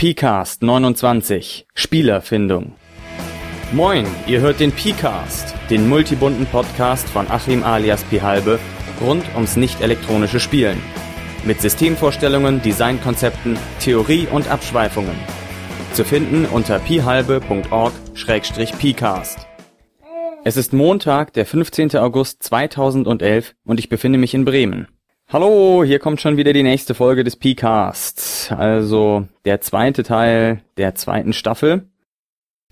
PCAST 29 Spielerfindung. Moin, ihr hört den PCAST, den multibunten Podcast von Achim alias Pihalbe rund ums nicht elektronische Spielen. Mit Systemvorstellungen, Designkonzepten, Theorie und Abschweifungen. Zu finden unter pihalbe.org-pcast. Es ist Montag, der 15. August 2011 und ich befinde mich in Bremen. Hallo, hier kommt schon wieder die nächste Folge des P-Casts, also der zweite Teil der zweiten Staffel.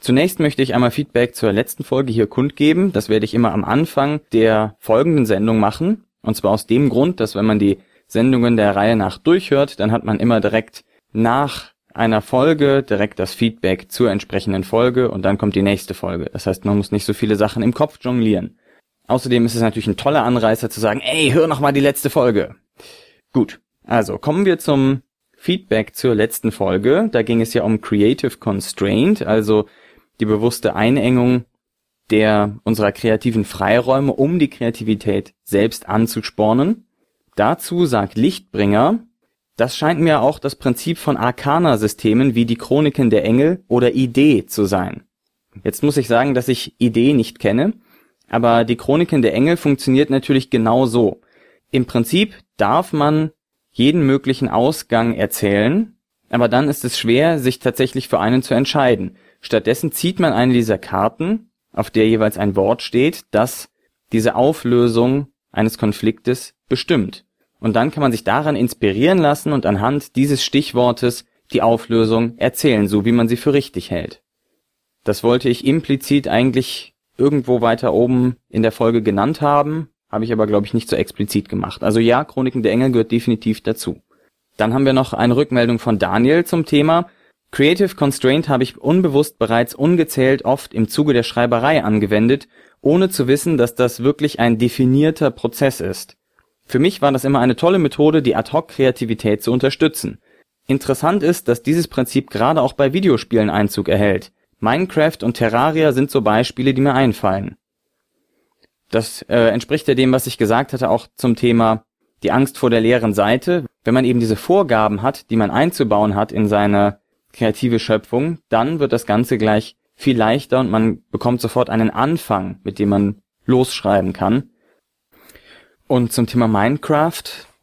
Zunächst möchte ich einmal Feedback zur letzten Folge hier kundgeben. Das werde ich immer am Anfang der folgenden Sendung machen. Und zwar aus dem Grund, dass wenn man die Sendungen der Reihe nach durchhört, dann hat man immer direkt nach einer Folge direkt das Feedback zur entsprechenden Folge und dann kommt die nächste Folge. Das heißt, man muss nicht so viele Sachen im Kopf jonglieren. Außerdem ist es natürlich ein toller Anreißer zu sagen, ey, hör noch mal die letzte Folge. Gut, also kommen wir zum Feedback zur letzten Folge. Da ging es ja um Creative Constraint, also die bewusste Einengung der unserer kreativen Freiräume, um die Kreativität selbst anzuspornen. Dazu sagt Lichtbringer, das scheint mir auch das Prinzip von Arcana-Systemen wie die Chroniken der Engel oder Idee zu sein. Jetzt muss ich sagen, dass ich Idee nicht kenne. Aber die Chroniken der Engel funktioniert natürlich genau so. Im Prinzip darf man jeden möglichen Ausgang erzählen, aber dann ist es schwer, sich tatsächlich für einen zu entscheiden. Stattdessen zieht man eine dieser Karten, auf der jeweils ein Wort steht, das diese Auflösung eines Konfliktes bestimmt. Und dann kann man sich daran inspirieren lassen und anhand dieses Stichwortes die Auflösung erzählen, so wie man sie für richtig hält. Das wollte ich implizit eigentlich irgendwo weiter oben in der Folge genannt haben, habe ich aber glaube ich nicht so explizit gemacht. Also ja, Chroniken der Engel gehört definitiv dazu. Dann haben wir noch eine Rückmeldung von Daniel zum Thema. Creative Constraint habe ich unbewusst bereits ungezählt oft im Zuge der Schreiberei angewendet, ohne zu wissen, dass das wirklich ein definierter Prozess ist. Für mich war das immer eine tolle Methode, die Ad-hoc-Kreativität zu unterstützen. Interessant ist, dass dieses Prinzip gerade auch bei Videospielen Einzug erhält. Minecraft und Terraria sind so Beispiele, die mir einfallen. Das äh, entspricht ja dem, was ich gesagt hatte, auch zum Thema die Angst vor der leeren Seite. Wenn man eben diese Vorgaben hat, die man einzubauen hat in seine kreative Schöpfung, dann wird das Ganze gleich viel leichter und man bekommt sofort einen Anfang, mit dem man losschreiben kann. Und zum Thema Minecraft,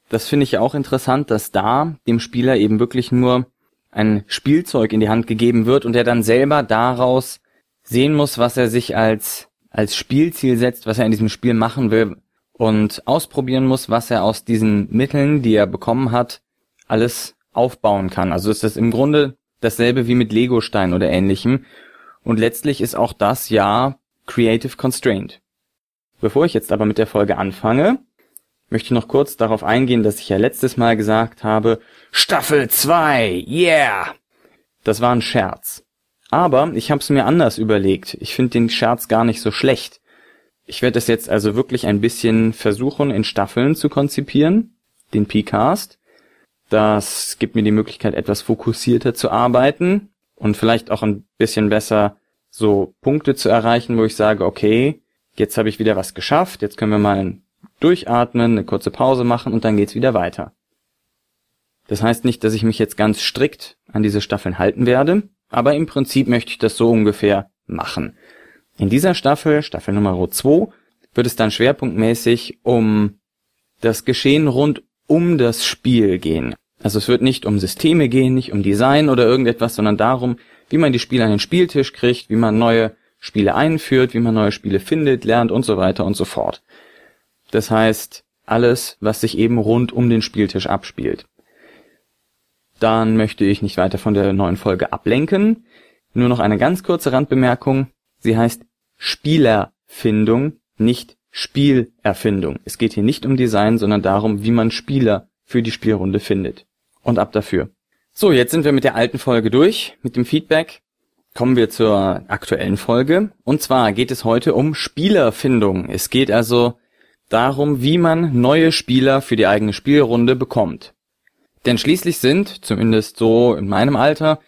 das finde ich auch interessant, dass da dem Spieler eben wirklich nur ein Spielzeug in die Hand gegeben wird und er dann selber daraus sehen muss, was er sich als, als Spielziel setzt, was er in diesem Spiel machen will und ausprobieren muss, was er aus diesen Mitteln, die er bekommen hat, alles aufbauen kann. Also ist das im Grunde dasselbe wie mit Lego-Stein oder ähnlichem. Und letztlich ist auch das ja Creative Constraint. Bevor ich jetzt aber mit der Folge anfange, möchte noch kurz darauf eingehen, dass ich ja letztes Mal gesagt habe, Staffel 2, yeah! Das war ein Scherz. Aber ich habe es mir anders überlegt. Ich finde den Scherz gar nicht so schlecht. Ich werde es jetzt also wirklich ein bisschen versuchen, in Staffeln zu konzipieren, den P-Cast. Das gibt mir die Möglichkeit, etwas fokussierter zu arbeiten und vielleicht auch ein bisschen besser so Punkte zu erreichen, wo ich sage, okay, jetzt habe ich wieder was geschafft, jetzt können wir mal durchatmen, eine kurze Pause machen und dann geht's wieder weiter. Das heißt nicht, dass ich mich jetzt ganz strikt an diese Staffeln halten werde, aber im Prinzip möchte ich das so ungefähr machen. In dieser Staffel, Staffel Nummer 2, wird es dann schwerpunktmäßig um das Geschehen rund um das Spiel gehen. Also es wird nicht um Systeme gehen, nicht um Design oder irgendetwas, sondern darum, wie man die Spiele an den Spieltisch kriegt, wie man neue Spiele einführt, wie man neue Spiele findet, lernt und so weiter und so fort. Das heißt, alles, was sich eben rund um den Spieltisch abspielt. Dann möchte ich nicht weiter von der neuen Folge ablenken. Nur noch eine ganz kurze Randbemerkung. Sie heißt Spielerfindung, nicht Spielerfindung. Es geht hier nicht um Design, sondern darum, wie man Spieler für die Spielrunde findet. Und ab dafür. So, jetzt sind wir mit der alten Folge durch, mit dem Feedback. Kommen wir zur aktuellen Folge. Und zwar geht es heute um Spielerfindung. Es geht also darum, wie man neue Spieler für die eigene Spielrunde bekommt. Denn schließlich sind, zumindest so in meinem Alter,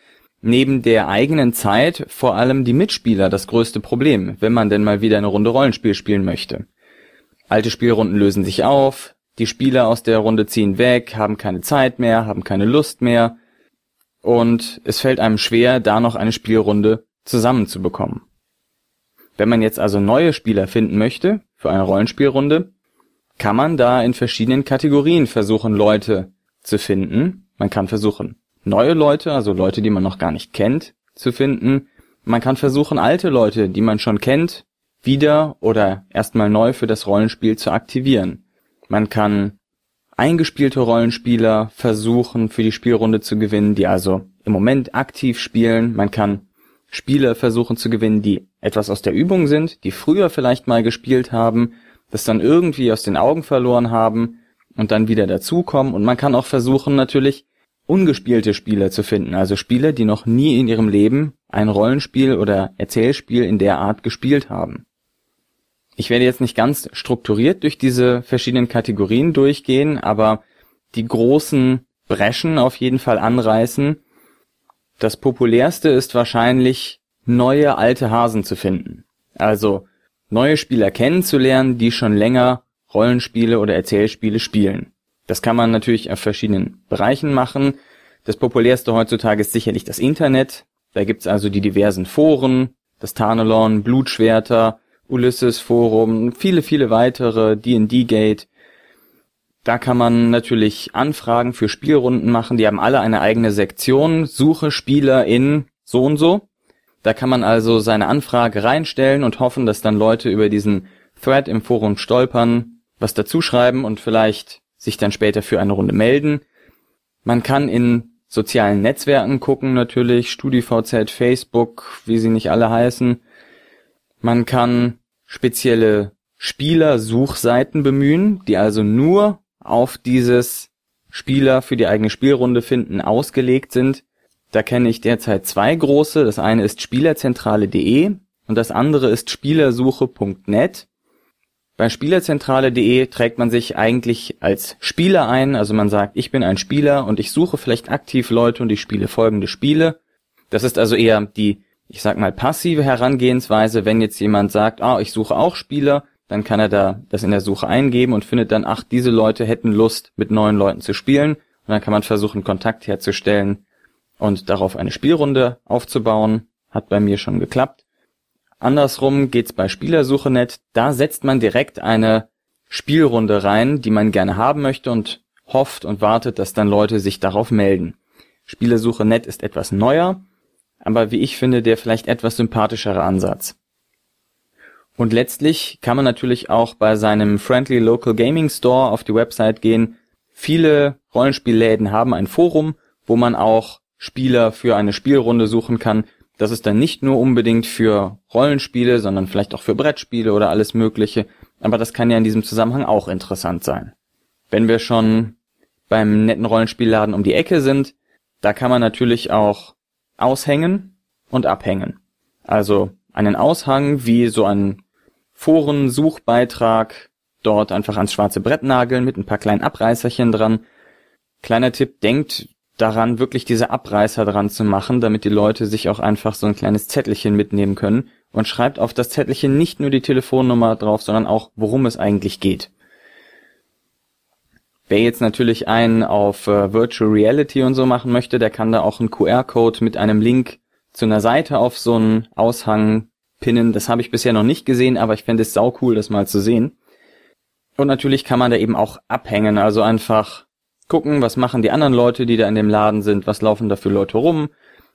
neben der eigenen Zeit vor allem die Mitspieler das größte Problem, wenn man denn mal wieder eine Runde Rollenspiel spielen möchte. Alte Spielrunden lösen sich auf, die Spieler aus der Runde ziehen weg, haben keine Zeit mehr, haben keine Lust mehr. und es fällt einem schwer, da noch eine Spielrunde zusammenzubekommen. Wenn man jetzt also neue Spieler finden möchte für eine Rollenspielrunde, kann man da in verschiedenen Kategorien versuchen, Leute zu finden. Man kann versuchen, neue Leute, also Leute, die man noch gar nicht kennt, zu finden. Man kann versuchen, alte Leute, die man schon kennt, wieder oder erstmal neu für das Rollenspiel zu aktivieren. Man kann eingespielte Rollenspieler versuchen, für die Spielrunde zu gewinnen, die also im Moment aktiv spielen. Man kann Spieler versuchen zu gewinnen, die etwas aus der Übung sind, die früher vielleicht mal gespielt haben, das dann irgendwie aus den Augen verloren haben und dann wieder dazukommen. Und man kann auch versuchen, natürlich ungespielte Spieler zu finden, also Spieler, die noch nie in ihrem Leben ein Rollenspiel oder Erzählspiel in der Art gespielt haben. Ich werde jetzt nicht ganz strukturiert durch diese verschiedenen Kategorien durchgehen, aber die großen Breschen auf jeden Fall anreißen, das populärste ist wahrscheinlich, neue alte Hasen zu finden. Also neue Spieler kennenzulernen, die schon länger Rollenspiele oder Erzählspiele spielen. Das kann man natürlich auf verschiedenen Bereichen machen. Das populärste heutzutage ist sicherlich das Internet. Da gibt's also die diversen Foren, das Tarnelon, Blutschwerter, Ulysses Forum, viele, viele weitere, D&D Gate. Da kann man natürlich Anfragen für Spielrunden machen. Die haben alle eine eigene Sektion. Suche Spieler in so und so. Da kann man also seine Anfrage reinstellen und hoffen, dass dann Leute über diesen Thread im Forum stolpern, was dazuschreiben und vielleicht sich dann später für eine Runde melden. Man kann in sozialen Netzwerken gucken natürlich, StudiVZ, Facebook, wie sie nicht alle heißen. Man kann spezielle Spielersuchseiten bemühen, die also nur auf dieses Spieler für die eigene Spielrunde finden ausgelegt sind. Da kenne ich derzeit zwei große. Das eine ist spielerzentrale.de und das andere ist spielersuche.net. Bei spielerzentrale.de trägt man sich eigentlich als Spieler ein, also man sagt, ich bin ein Spieler und ich suche vielleicht aktiv Leute und ich spiele folgende Spiele. Das ist also eher die, ich sag mal, passive Herangehensweise, wenn jetzt jemand sagt, ah, ich suche auch Spieler, dann kann er da das in der Suche eingeben und findet dann, ach, diese Leute hätten Lust, mit neuen Leuten zu spielen. Und dann kann man versuchen, Kontakt herzustellen und darauf eine Spielrunde aufzubauen. Hat bei mir schon geklappt. Andersrum geht's bei Spielersuche.net. Da setzt man direkt eine Spielrunde rein, die man gerne haben möchte und hofft und wartet, dass dann Leute sich darauf melden. Spielersuche.net ist etwas neuer, aber wie ich finde, der vielleicht etwas sympathischere Ansatz. Und letztlich kann man natürlich auch bei seinem Friendly Local Gaming Store auf die Website gehen. Viele Rollenspielläden haben ein Forum, wo man auch Spieler für eine Spielrunde suchen kann. Das ist dann nicht nur unbedingt für Rollenspiele, sondern vielleicht auch für Brettspiele oder alles Mögliche. Aber das kann ja in diesem Zusammenhang auch interessant sein. Wenn wir schon beim netten Rollenspielladen um die Ecke sind, da kann man natürlich auch aushängen und abhängen. Also einen Aushang wie so ein Foren-Suchbeitrag dort einfach ans schwarze Brett nageln mit ein paar kleinen Abreißerchen dran. Kleiner Tipp, denkt daran, wirklich diese Abreißer dran zu machen, damit die Leute sich auch einfach so ein kleines Zettelchen mitnehmen können und schreibt auf das Zettelchen nicht nur die Telefonnummer drauf, sondern auch, worum es eigentlich geht. Wer jetzt natürlich einen auf äh, Virtual Reality und so machen möchte, der kann da auch einen QR-Code mit einem Link zu einer Seite auf so einen Aushang pinnen. Das habe ich bisher noch nicht gesehen, aber ich fände es sau cool, das mal zu sehen. Und natürlich kann man da eben auch abhängen, also einfach gucken, was machen die anderen Leute, die da in dem Laden sind, was laufen da für Leute rum.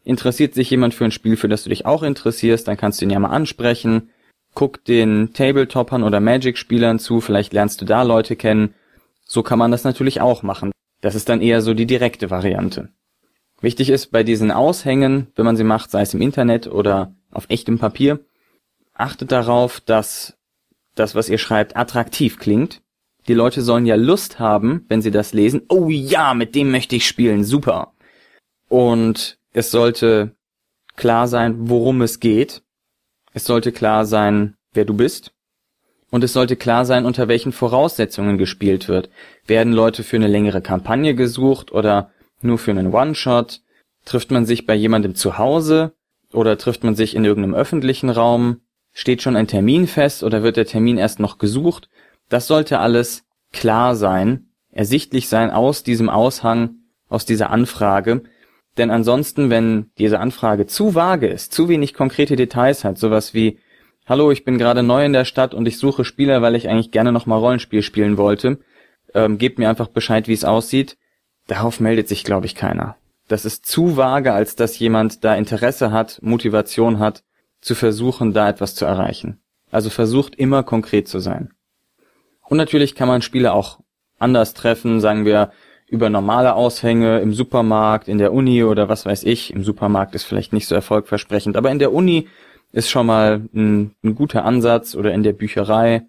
Interessiert sich jemand für ein Spiel, für das du dich auch interessierst, dann kannst du ihn ja mal ansprechen. Guck den Tabletoppern oder Magic-Spielern zu, vielleicht lernst du da Leute kennen. So kann man das natürlich auch machen. Das ist dann eher so die direkte Variante. Wichtig ist bei diesen Aushängen, wenn man sie macht, sei es im Internet oder auf echtem Papier, achtet darauf, dass das, was ihr schreibt, attraktiv klingt. Die Leute sollen ja Lust haben, wenn sie das lesen. Oh ja, mit dem möchte ich spielen, super. Und es sollte klar sein, worum es geht. Es sollte klar sein, wer du bist. Und es sollte klar sein, unter welchen Voraussetzungen gespielt wird. Werden Leute für eine längere Kampagne gesucht oder nur für einen One-Shot? Trifft man sich bei jemandem zu Hause oder trifft man sich in irgendeinem öffentlichen Raum? Steht schon ein Termin fest oder wird der Termin erst noch gesucht? Das sollte alles klar sein, ersichtlich sein aus diesem Aushang, aus dieser Anfrage, Denn ansonsten, wenn diese Anfrage zu vage ist, zu wenig konkrete Details hat, sowas wie Hallo, ich bin gerade neu in der Stadt und ich suche Spieler, weil ich eigentlich gerne nochmal Rollenspiel spielen wollte. Ähm, gebt mir einfach Bescheid, wie es aussieht. Darauf meldet sich, glaube ich, keiner. Das ist zu vage, als dass jemand da Interesse hat, Motivation hat, zu versuchen, da etwas zu erreichen. Also versucht immer konkret zu sein. Und natürlich kann man Spiele auch anders treffen, sagen wir über normale Aushänge im Supermarkt, in der Uni oder was weiß ich. Im Supermarkt ist vielleicht nicht so erfolgversprechend, aber in der Uni ist schon mal ein, ein guter Ansatz oder in der Bücherei.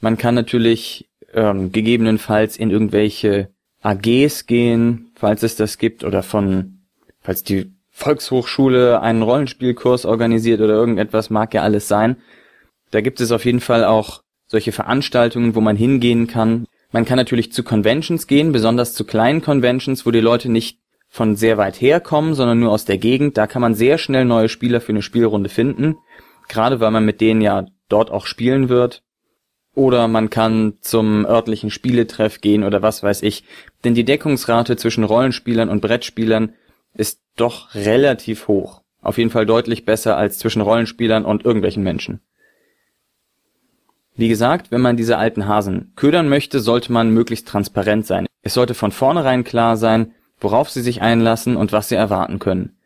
Man kann natürlich ähm, gegebenenfalls in irgendwelche AGs gehen, falls es das gibt, oder von, falls die Volkshochschule einen Rollenspielkurs organisiert oder irgendetwas, mag ja alles sein. Da gibt es auf jeden Fall auch solche Veranstaltungen, wo man hingehen kann. Man kann natürlich zu Conventions gehen, besonders zu kleinen Conventions, wo die Leute nicht von sehr weit herkommen, sondern nur aus der Gegend. Da kann man sehr schnell neue Spieler für eine Spielrunde finden, gerade weil man mit denen ja dort auch spielen wird. Oder man kann zum örtlichen Spieletreff gehen oder was weiß ich. Denn die Deckungsrate zwischen Rollenspielern und Brettspielern ist doch relativ hoch. Auf jeden Fall deutlich besser als zwischen Rollenspielern und irgendwelchen Menschen. Wie gesagt, wenn man diese alten Hasen ködern möchte, sollte man möglichst transparent sein. Es sollte von vornherein klar sein, worauf sie sich einlassen und was sie erwarten können.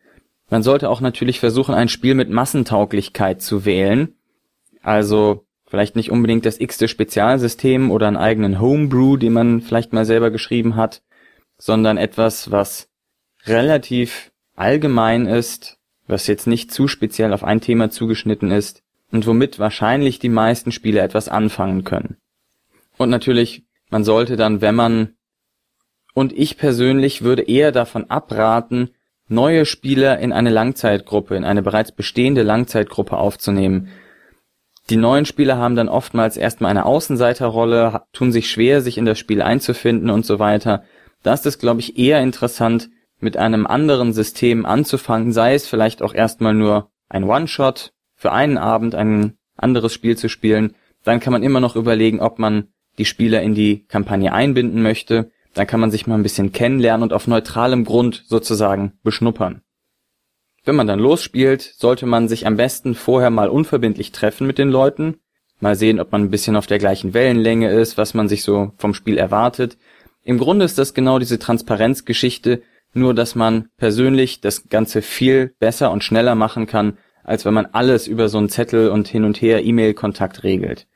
Man sollte auch natürlich versuchen, ein Spiel mit Massentauglichkeit zu wählen. Also vielleicht nicht unbedingt das x-te Spezialsystem oder einen eigenen Homebrew, den man vielleicht mal selber geschrieben hat, sondern etwas, was relativ allgemein ist, was jetzt nicht zu speziell auf ein Thema zugeschnitten ist und womit wahrscheinlich die meisten Spieler etwas anfangen können. Und natürlich, man sollte dann, wenn man und ich persönlich würde eher davon abraten, neue Spieler in eine Langzeitgruppe, in eine bereits bestehende Langzeitgruppe aufzunehmen. Die neuen Spieler haben dann oftmals erstmal eine Außenseiterrolle, tun sich schwer, sich in das Spiel einzufinden und so weiter. Da ist es, glaube ich, eher interessant, mit einem anderen System anzufangen, sei es vielleicht auch erstmal nur ein One-Shot für einen Abend ein anderes Spiel zu spielen. Dann kann man immer noch überlegen, ob man die Spieler in die Kampagne einbinden möchte. Dann kann man sich mal ein bisschen kennenlernen und auf neutralem Grund sozusagen beschnuppern. Wenn man dann losspielt, sollte man sich am besten vorher mal unverbindlich treffen mit den Leuten, mal sehen, ob man ein bisschen auf der gleichen Wellenlänge ist, was man sich so vom Spiel erwartet. Im Grunde ist das genau diese Transparenzgeschichte, nur dass man persönlich das Ganze viel besser und schneller machen kann, als wenn man alles über so einen Zettel und hin und her E-Mail-Kontakt regelt.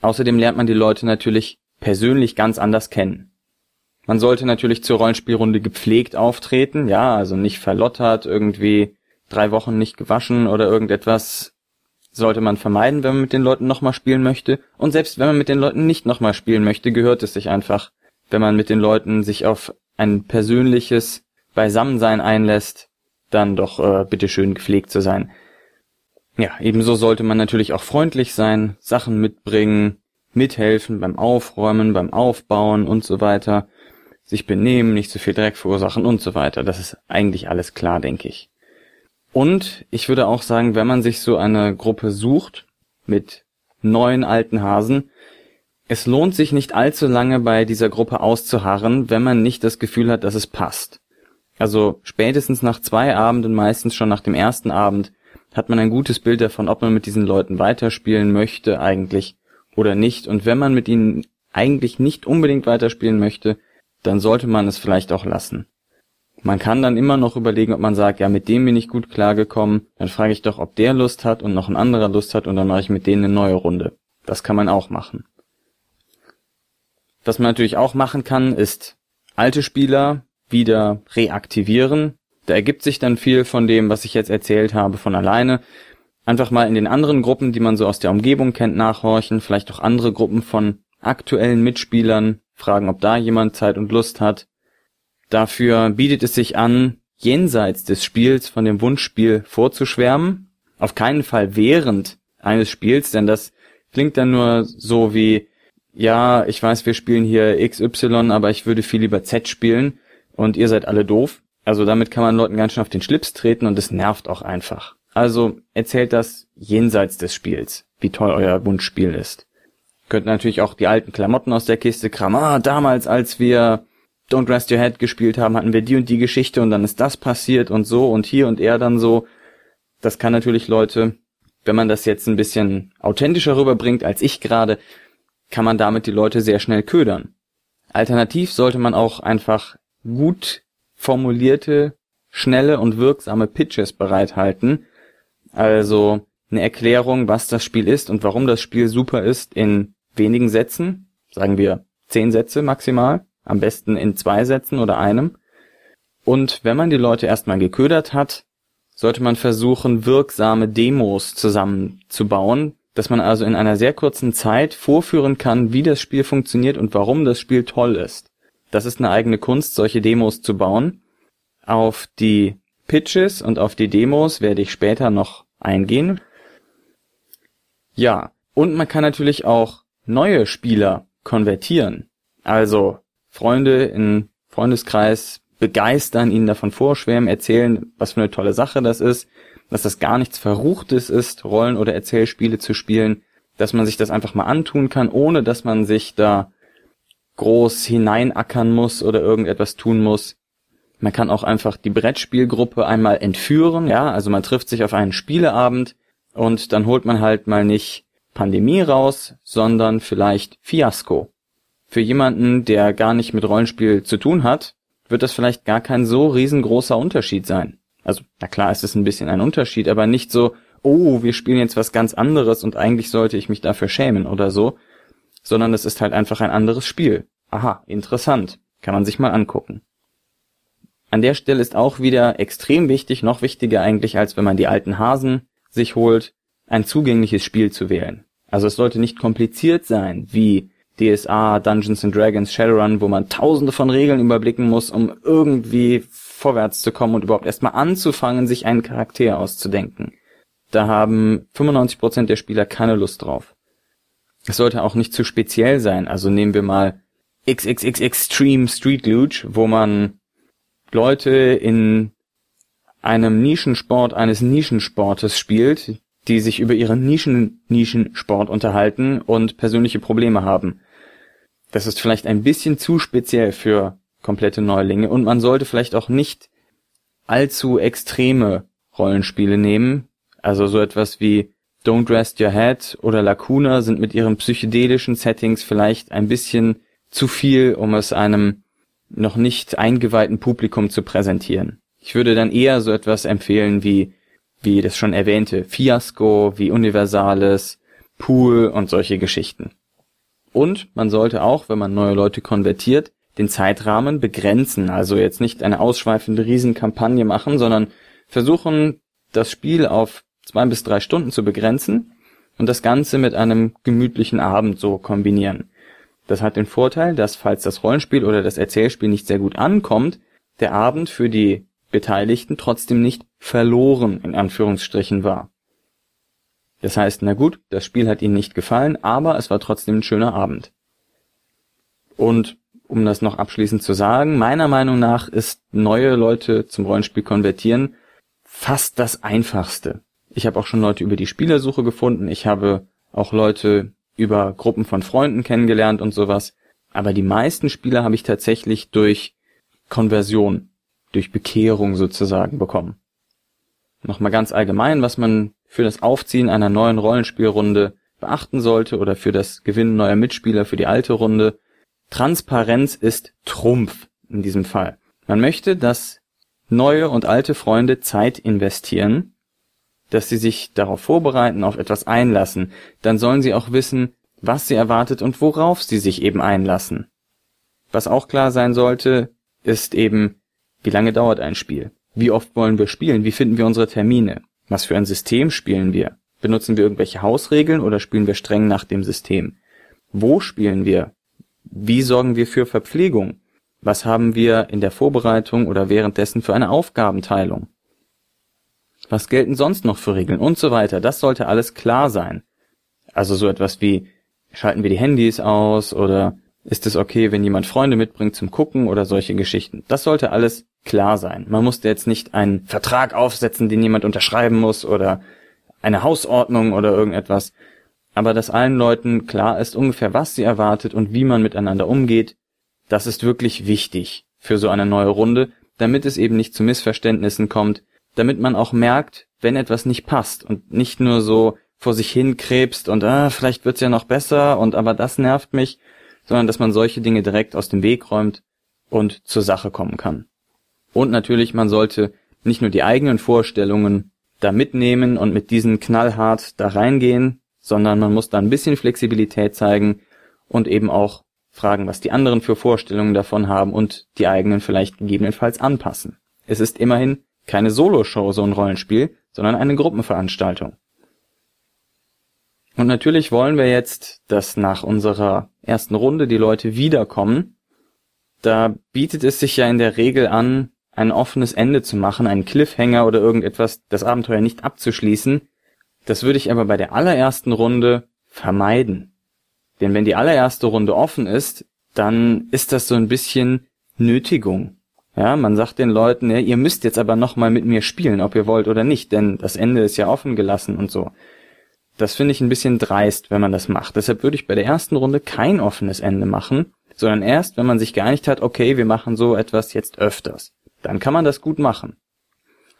Außerdem lernt man die Leute natürlich persönlich ganz anders kennen. Man sollte natürlich zur Rollenspielrunde gepflegt auftreten, ja, also nicht verlottert, irgendwie drei Wochen nicht gewaschen oder irgendetwas sollte man vermeiden, wenn man mit den Leuten nochmal spielen möchte. Und selbst wenn man mit den Leuten nicht nochmal spielen möchte, gehört es sich einfach, wenn man mit den Leuten sich auf ein persönliches Beisammensein einlässt, dann doch äh, bitteschön gepflegt zu sein. Ja, ebenso sollte man natürlich auch freundlich sein, Sachen mitbringen, mithelfen beim Aufräumen, beim Aufbauen und so weiter sich benehmen, nicht zu viel Dreck verursachen und so weiter. Das ist eigentlich alles klar, denke ich. Und ich würde auch sagen, wenn man sich so eine Gruppe sucht mit neuen alten Hasen, es lohnt sich nicht allzu lange bei dieser Gruppe auszuharren, wenn man nicht das Gefühl hat, dass es passt. Also spätestens nach zwei Abenden, meistens schon nach dem ersten Abend, hat man ein gutes Bild davon, ob man mit diesen Leuten weiterspielen möchte eigentlich oder nicht. Und wenn man mit ihnen eigentlich nicht unbedingt weiterspielen möchte, dann sollte man es vielleicht auch lassen. Man kann dann immer noch überlegen, ob man sagt, ja, mit dem bin ich gut klargekommen, dann frage ich doch, ob der Lust hat und noch ein anderer Lust hat und dann mache ich mit denen eine neue Runde. Das kann man auch machen. Was man natürlich auch machen kann, ist alte Spieler wieder reaktivieren. Da ergibt sich dann viel von dem, was ich jetzt erzählt habe, von alleine. Einfach mal in den anderen Gruppen, die man so aus der Umgebung kennt, nachhorchen, vielleicht auch andere Gruppen von aktuellen Mitspielern, fragen, ob da jemand Zeit und Lust hat. Dafür bietet es sich an, jenseits des Spiels von dem Wunschspiel vorzuschwärmen. Auf keinen Fall während eines Spiels, denn das klingt dann nur so wie, ja, ich weiß, wir spielen hier XY, aber ich würde viel lieber Z spielen und ihr seid alle doof. Also damit kann man Leuten ganz schön auf den Schlips treten und es nervt auch einfach. Also erzählt das jenseits des Spiels, wie toll euer Wunschspiel ist. Könnt natürlich auch die alten Klamotten aus der Kiste kramen. Ah, damals, als wir Don't Rest Your Head gespielt haben, hatten wir die und die Geschichte und dann ist das passiert und so und hier und er dann so. Das kann natürlich Leute, wenn man das jetzt ein bisschen authentischer rüberbringt als ich gerade, kann man damit die Leute sehr schnell ködern. Alternativ sollte man auch einfach gut formulierte, schnelle und wirksame Pitches bereithalten. Also eine Erklärung, was das Spiel ist und warum das Spiel super ist in wenigen Sätzen, sagen wir zehn Sätze maximal, am besten in zwei Sätzen oder einem. Und wenn man die Leute erstmal geködert hat, sollte man versuchen, wirksame Demos zusammenzubauen, dass man also in einer sehr kurzen Zeit vorführen kann, wie das Spiel funktioniert und warum das Spiel toll ist. Das ist eine eigene Kunst, solche Demos zu bauen. Auf die Pitches und auf die Demos werde ich später noch eingehen. Ja, und man kann natürlich auch neue Spieler konvertieren. Also Freunde in Freundeskreis begeistern, ihnen davon vorschwärmen, erzählen, was für eine tolle Sache das ist, dass das gar nichts Verruchtes ist, Rollen- oder Erzählspiele zu spielen, dass man sich das einfach mal antun kann, ohne dass man sich da groß hineinackern muss oder irgendetwas tun muss. Man kann auch einfach die Brettspielgruppe einmal entführen, ja, also man trifft sich auf einen Spieleabend und dann holt man halt mal nicht Pandemie raus, sondern vielleicht Fiasko. Für jemanden, der gar nicht mit Rollenspiel zu tun hat, wird das vielleicht gar kein so riesengroßer Unterschied sein. Also, na klar ist es ein bisschen ein Unterschied, aber nicht so, oh, wir spielen jetzt was ganz anderes und eigentlich sollte ich mich dafür schämen oder so, sondern es ist halt einfach ein anderes Spiel. Aha, interessant. Kann man sich mal angucken. An der Stelle ist auch wieder extrem wichtig, noch wichtiger eigentlich, als wenn man die alten Hasen sich holt, ein zugängliches Spiel zu wählen. Also es sollte nicht kompliziert sein, wie DSA, Dungeons and Dragons, Shadowrun, wo man tausende von Regeln überblicken muss, um irgendwie vorwärts zu kommen und überhaupt erstmal anzufangen, sich einen Charakter auszudenken. Da haben 95% der Spieler keine Lust drauf. Es sollte auch nicht zu speziell sein. Also nehmen wir mal XXX Extreme Street Luge, wo man Leute in einem Nischensport eines Nischensportes spielt, die sich über ihren Nischen Nischensport unterhalten und persönliche Probleme haben. Das ist vielleicht ein bisschen zu speziell für komplette Neulinge und man sollte vielleicht auch nicht allzu extreme Rollenspiele nehmen. Also so etwas wie Don't Rest Your Head oder Lacuna sind mit ihren psychedelischen Settings vielleicht ein bisschen zu viel, um es einem noch nicht eingeweihten Publikum zu präsentieren. Ich würde dann eher so etwas empfehlen wie, wie das schon erwähnte Fiasco, wie Universales, Pool und solche Geschichten. Und man sollte auch, wenn man neue Leute konvertiert, den Zeitrahmen begrenzen. Also jetzt nicht eine ausschweifende Riesenkampagne machen, sondern versuchen, das Spiel auf zwei bis drei Stunden zu begrenzen und das Ganze mit einem gemütlichen Abend so kombinieren. Das hat den Vorteil, dass falls das Rollenspiel oder das Erzählspiel nicht sehr gut ankommt, der Abend für die Beteiligten trotzdem nicht verloren in Anführungsstrichen war. Das heißt, na gut, das Spiel hat ihnen nicht gefallen, aber es war trotzdem ein schöner Abend. Und um das noch abschließend zu sagen, meiner Meinung nach ist neue Leute zum Rollenspiel konvertieren fast das einfachste. Ich habe auch schon Leute über die Spielersuche gefunden, ich habe auch Leute über Gruppen von Freunden kennengelernt und sowas. Aber die meisten Spieler habe ich tatsächlich durch Konversion, durch Bekehrung sozusagen bekommen. Nochmal ganz allgemein, was man für das Aufziehen einer neuen Rollenspielrunde beachten sollte oder für das Gewinnen neuer Mitspieler für die alte Runde. Transparenz ist Trumpf in diesem Fall. Man möchte, dass neue und alte Freunde Zeit investieren dass sie sich darauf vorbereiten, auf etwas einlassen, dann sollen sie auch wissen, was sie erwartet und worauf sie sich eben einlassen. Was auch klar sein sollte, ist eben, wie lange dauert ein Spiel? Wie oft wollen wir spielen? Wie finden wir unsere Termine? Was für ein System spielen wir? Benutzen wir irgendwelche Hausregeln oder spielen wir streng nach dem System? Wo spielen wir? Wie sorgen wir für Verpflegung? Was haben wir in der Vorbereitung oder währenddessen für eine Aufgabenteilung? Was gelten sonst noch für Regeln und so weiter? Das sollte alles klar sein. Also so etwas wie, schalten wir die Handys aus oder ist es okay, wenn jemand Freunde mitbringt zum Gucken oder solche Geschichten? Das sollte alles klar sein. Man musste jetzt nicht einen Vertrag aufsetzen, den jemand unterschreiben muss oder eine Hausordnung oder irgendetwas. Aber dass allen Leuten klar ist ungefähr, was sie erwartet und wie man miteinander umgeht, Das ist wirklich wichtig für so eine neue Runde, damit es eben nicht zu Missverständnissen kommt, damit man auch merkt, wenn etwas nicht passt und nicht nur so vor sich hin krebst und ah, vielleicht wird's ja noch besser und aber das nervt mich, sondern dass man solche Dinge direkt aus dem Weg räumt und zur Sache kommen kann. Und natürlich, man sollte nicht nur die eigenen Vorstellungen da mitnehmen und mit diesen knallhart da reingehen, sondern man muss da ein bisschen Flexibilität zeigen und eben auch fragen, was die anderen für Vorstellungen davon haben und die eigenen vielleicht gegebenenfalls anpassen. Es ist immerhin keine Soloshow, so ein Rollenspiel, sondern eine Gruppenveranstaltung. Und natürlich wollen wir jetzt, dass nach unserer ersten Runde die Leute wiederkommen. Da bietet es sich ja in der Regel an, ein offenes Ende zu machen, einen Cliffhanger oder irgendetwas, das Abenteuer nicht abzuschließen. Das würde ich aber bei der allerersten Runde vermeiden. Denn wenn die allererste Runde offen ist, dann ist das so ein bisschen Nötigung. Ja, man sagt den Leuten, ja, ihr müsst jetzt aber nochmal mit mir spielen, ob ihr wollt oder nicht, denn das Ende ist ja offen gelassen und so. Das finde ich ein bisschen dreist, wenn man das macht. Deshalb würde ich bei der ersten Runde kein offenes Ende machen, sondern erst, wenn man sich geeinigt hat, okay, wir machen so etwas jetzt öfters. Dann kann man das gut machen.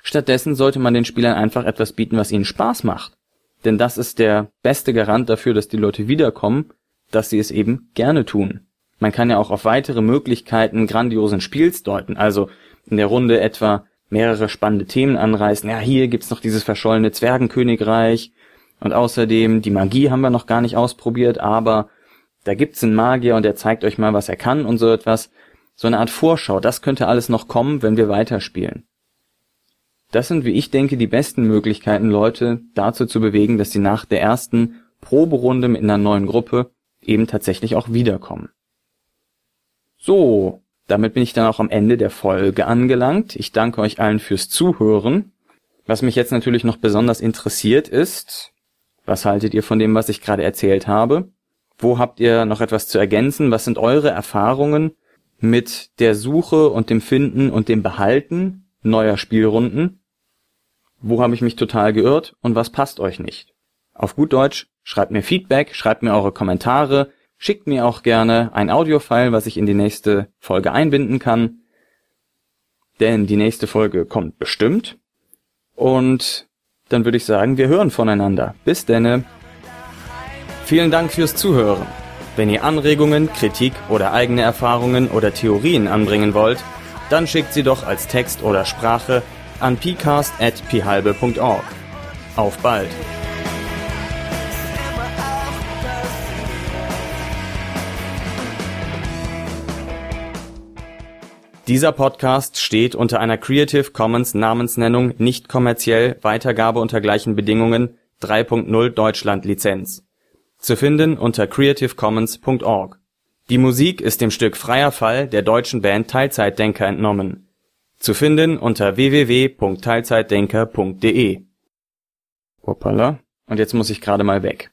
Stattdessen sollte man den Spielern einfach etwas bieten, was ihnen Spaß macht. Denn das ist der beste Garant dafür, dass die Leute wiederkommen, dass sie es eben gerne tun. Man kann ja auch auf weitere Möglichkeiten grandiosen Spiels deuten, also in der Runde etwa mehrere spannende Themen anreißen. Ja, hier gibt's noch dieses verschollene Zwergenkönigreich und außerdem die Magie haben wir noch gar nicht ausprobiert, aber da gibt's einen Magier und der zeigt euch mal, was er kann und so etwas. So eine Art Vorschau, das könnte alles noch kommen, wenn wir weiterspielen. Das sind, wie ich denke, die besten Möglichkeiten, Leute dazu zu bewegen, dass sie nach der ersten Proberunde mit einer neuen Gruppe eben tatsächlich auch wiederkommen. So, damit bin ich dann auch am Ende der Folge angelangt. Ich danke euch allen fürs Zuhören. Was mich jetzt natürlich noch besonders interessiert ist, was haltet ihr von dem, was ich gerade erzählt habe? Wo habt ihr noch etwas zu ergänzen? Was sind eure Erfahrungen mit der Suche und dem Finden und dem Behalten neuer Spielrunden? Wo habe ich mich total geirrt und was passt euch nicht? Auf gut Deutsch, schreibt mir Feedback, schreibt mir eure Kommentare, schickt mir auch gerne ein Audiofile, was ich in die nächste Folge einbinden kann. Denn die nächste Folge kommt bestimmt. Und dann würde ich sagen, wir hören voneinander. Bis denne. Vielen Dank fürs Zuhören. Wenn ihr Anregungen, Kritik oder eigene Erfahrungen oder Theorien anbringen wollt, dann schickt sie doch als Text oder Sprache an pcast.phalbe.org. Auf bald! Dieser Podcast steht unter einer Creative Commons Namensnennung nicht kommerziell Weitergabe unter gleichen Bedingungen 3.0 Deutschland Lizenz. Zu finden unter creativecommons.org. Die Musik ist dem Stück Freier Fall der deutschen Band Teilzeitdenker entnommen. Zu finden unter www.teilzeitdenker.de. Hoppala. Und jetzt muss ich gerade mal weg.